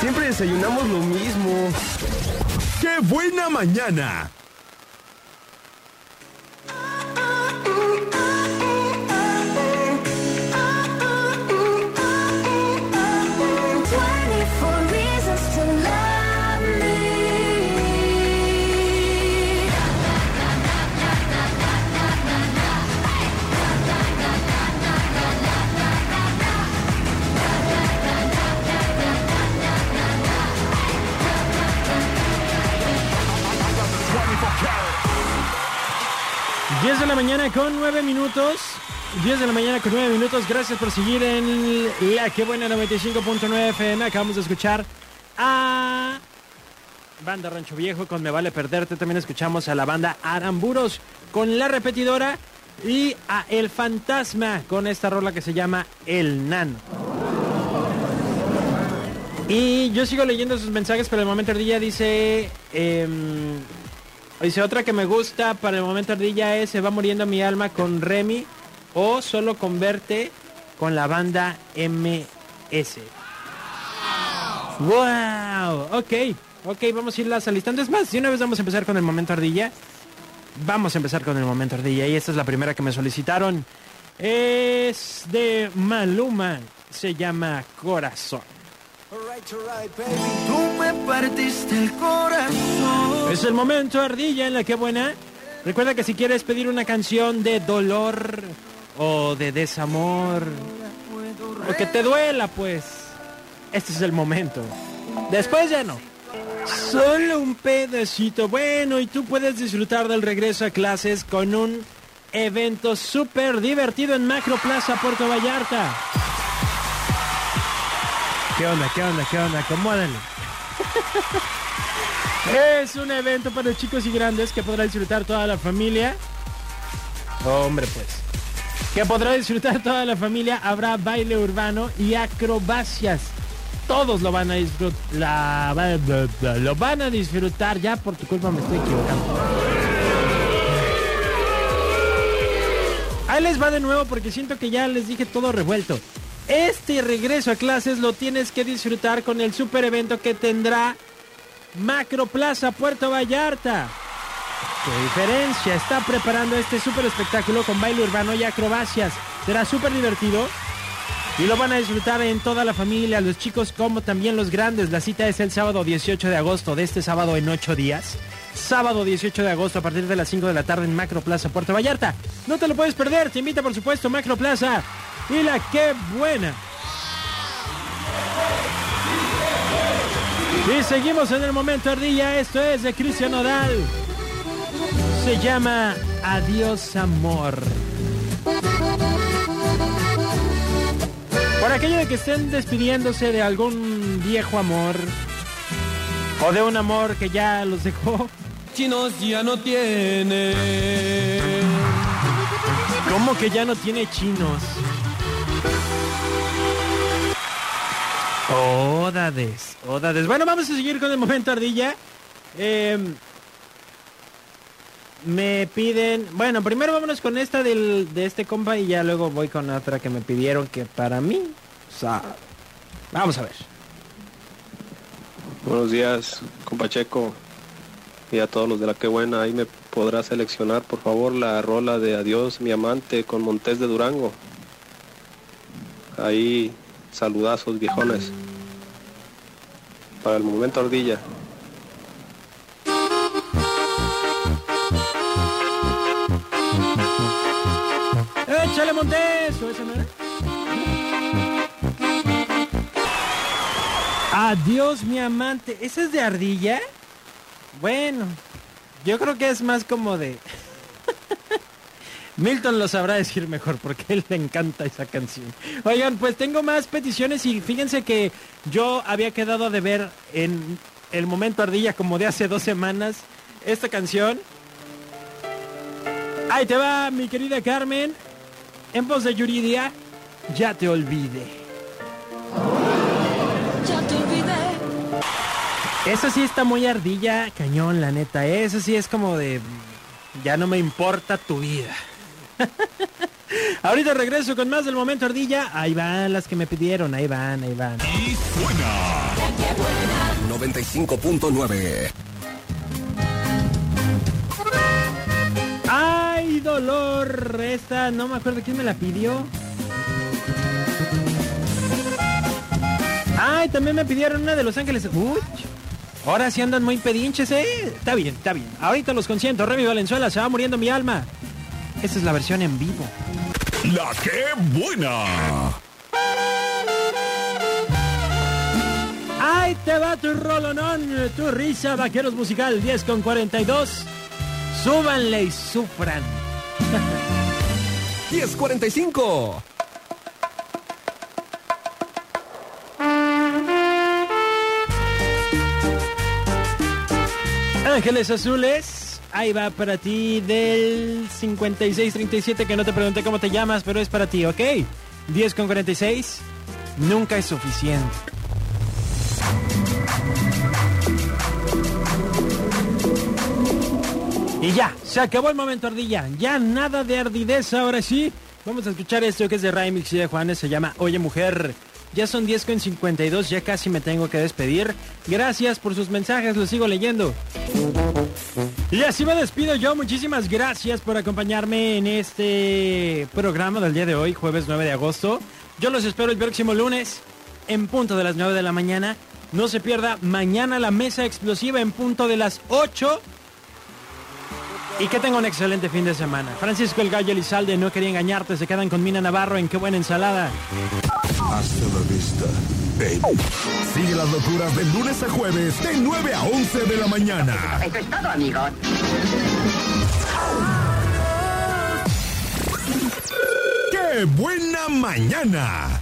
Siempre desayunamos lo mismo. ¡Qué buena mañana! De la mañana con 9 minutos. 10 de la mañana con 9 minutos. Gracias por seguir en la que buena 95.9 FM. Acabamos de escuchar a Banda Rancho Viejo con Me Vale Perderte. También escuchamos a la banda Aramburos con La Repetidora y a El Fantasma con esta rola que se llama El Nano. Y yo sigo leyendo sus mensajes, pero el momento ardilla dice... Em, Dice, otra que me gusta para el momento ardilla es Se va muriendo mi alma con Remy o solo con verte con la banda MS. ¡Wow! Ok, ok, vamos a irlas alistando. Es más, si una vez vamos a empezar con el momento ardilla. Vamos a empezar con el momento ardilla. Y esta es la primera que me solicitaron. Es de Maluma. Se llama Corazón. Tú me partiste el corazón. Es el momento, Ardilla, en la que buena. Recuerda que si quieres pedir una canción de dolor o de desamor o que te duela, pues este es el momento. Después ya no. Solo un pedacito. Bueno, y tú puedes disfrutar del regreso a clases con un evento súper divertido en Macro Plaza Puerto Vallarta. ¿Qué onda? ¿Qué onda? ¿Qué onda? Acomódale. es un evento para chicos y grandes que podrá disfrutar toda la familia. Hombre, pues. Que podrá disfrutar toda la familia. Habrá baile urbano y acrobacias. Todos lo van a disfrutar. Lo van a disfrutar. Ya por tu culpa me estoy equivocando. Ahí les va de nuevo porque siento que ya les dije todo revuelto. Este regreso a clases lo tienes que disfrutar con el super evento que tendrá Macro Plaza Puerto Vallarta. ¿Qué diferencia? Está preparando este super espectáculo con baile urbano y acrobacias. Será súper divertido y lo van a disfrutar en toda la familia, los chicos como también los grandes. La cita es el sábado 18 de agosto, de este sábado en 8 días. Sábado 18 de agosto a partir de las 5 de la tarde en Macro Plaza Puerto Vallarta. No te lo puedes perder, te invita por supuesto Macro Plaza y la que buena. Y seguimos en el momento ardilla, esto es de Cristian Nodal. Se llama Adiós Amor. Por aquello de que estén despidiéndose de algún viejo amor o de un amor que ya los dejó. Chinos ya no tiene. ¿Cómo que ya no tiene chinos? Odades, odades. Bueno, vamos a seguir con el momento ardilla. Em, me piden, bueno, primero vámonos con esta del, de este compa y ya luego voy con otra que me pidieron que para mí, o sea, vamos a ver. Buenos días, compa Checo y a todos los de la que buena. Ahí me podrá seleccionar, por favor, la rola de Adiós, mi amante, con Montés de Durango. Ahí Saludazos, viejones. Para el momento ardilla. ¡Échale, Montes! Adiós, mi amante. ¿Esa es de ardilla? Bueno, yo creo que es más como de... Milton lo sabrá decir mejor porque él le encanta esa canción. Oigan, pues tengo más peticiones y fíjense que yo había quedado de ver en el momento ardilla como de hace dos semanas esta canción. Ahí te va, mi querida Carmen. En voz de Yuridia, ya te olvide. Ya te olvidé. Eso sí está muy ardilla, cañón, la neta. Eso sí es como de... Ya no me importa tu vida. Ahorita regreso con más del momento ardilla. Ahí van las que me pidieron, ahí van, ahí van. Y suena. 95.9. ¡Ay, dolor! Esta no me acuerdo quién me la pidió. ¡Ay, también me pidieron una de Los Ángeles! ¡Uy! Ahora sí andan muy pedinches, ¿eh? Está bien, está bien. Ahorita los consiento. Remy Valenzuela, se va muriendo mi alma. Esta es la versión en vivo. La que buena. ¡Ahí te va tu rolonón! Tu risa, vaqueros musical 10 con 42. Súbanle y sufran. 1045. Ángeles Azules, ahí va para ti del 5637 que no te pregunté cómo te llamas, pero es para ti, ¿ok? 10 con 46, nunca es suficiente. Y ya, se acabó el momento ardilla, ya nada de ardidez ahora sí. Vamos a escuchar esto que es de Raimix y de Juanes, se llama Oye Mujer. Ya son 10 con 52, ya casi me tengo que despedir. Gracias por sus mensajes, los sigo leyendo. Y así me despido yo, muchísimas gracias por acompañarme en este programa del día de hoy, jueves 9 de agosto. Yo los espero el próximo lunes, en punto de las 9 de la mañana. No se pierda mañana la mesa explosiva en punto de las 8. Y que tenga un excelente fin de semana. Francisco El Gallo Elizalde, no quería engañarte, se quedan con Mina Navarro en Qué buena ensalada. Hasta la vista, Sigue las locuras de lunes a jueves, de 9 a 11 de la mañana. Eso es todo, amigos. ¡Qué buena mañana!